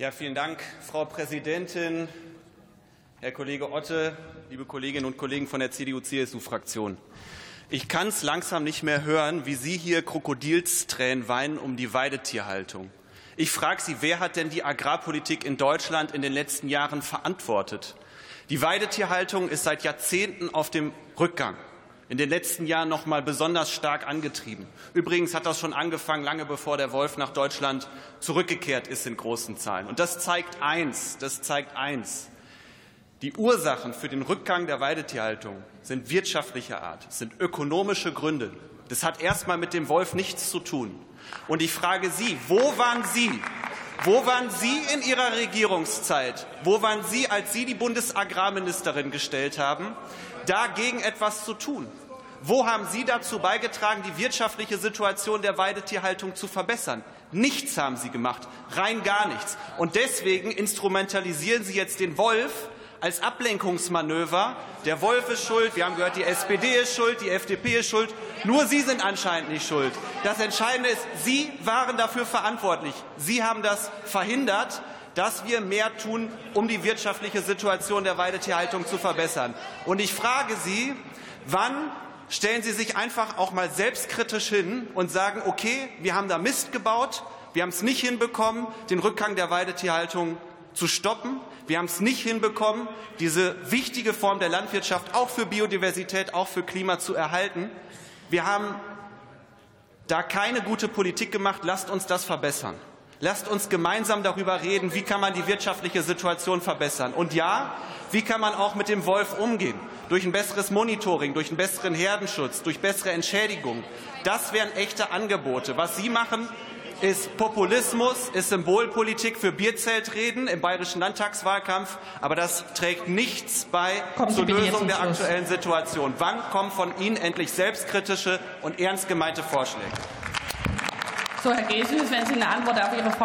Ja, vielen Dank, Frau Präsidentin, Herr Kollege Otte, liebe Kolleginnen und Kollegen von der CDU-CSU-Fraktion. Ich kann es langsam nicht mehr hören, wie Sie hier Krokodilstränen weinen um die Weidetierhaltung. Ich frage Sie, wer hat denn die Agrarpolitik in Deutschland in den letzten Jahren verantwortet? Die Weidetierhaltung ist seit Jahrzehnten auf dem Rückgang. In den letzten Jahren noch mal besonders stark angetrieben. Übrigens hat das schon angefangen, lange bevor der Wolf nach Deutschland zurückgekehrt ist in großen Zahlen. Und das zeigt eins, das zeigt eins. Die Ursachen für den Rückgang der Weidetierhaltung sind wirtschaftlicher Art, sind ökonomische Gründe. Das hat erstmal mit dem Wolf nichts zu tun. Und ich frage Sie, wo waren Sie? Wo waren Sie in Ihrer Regierungszeit? Wo waren Sie, als Sie die Bundesagrarministerin gestellt haben, dagegen etwas zu tun? Wo haben Sie dazu beigetragen, die wirtschaftliche Situation der Weidetierhaltung zu verbessern? Nichts haben Sie gemacht, rein gar nichts. Und deswegen instrumentalisieren Sie jetzt den Wolf als Ablenkungsmanöver. Der Wolf ist schuld, wir haben gehört, die SPD ist schuld, die FDP ist schuld. Nur Sie sind anscheinend nicht schuld. Das Entscheidende ist, Sie waren dafür verantwortlich. Sie haben das verhindert dass wir mehr tun, um die wirtschaftliche Situation der Weidetierhaltung zu verbessern. Und ich frage Sie, wann stellen Sie sich einfach auch mal selbstkritisch hin und sagen, okay, wir haben da Mist gebaut, wir haben es nicht hinbekommen, den Rückgang der Weidetierhaltung zu stoppen. Wir haben es nicht hinbekommen, diese wichtige Form der Landwirtschaft auch für Biodiversität, auch für Klima zu erhalten. Wir haben da keine gute Politik gemacht. Lasst uns das verbessern. Lasst uns gemeinsam darüber reden, wie kann man die wirtschaftliche Situation verbessern. Und ja, wie kann man auch mit dem Wolf umgehen? Durch ein besseres Monitoring, durch einen besseren Herdenschutz, durch bessere Entschädigung. Das wären echte Angebote. Was Sie machen, ist Populismus, ist Symbolpolitik für Bierzeltreden im bayerischen Landtagswahlkampf, aber das trägt nichts bei Kommen zur Lösung der aktuellen Situation. Wann kommen von Ihnen endlich selbstkritische und ernst gemeinte Vorschläge? So, Herr Gesius, wenn Sie eine Antwort auf Ihre Frage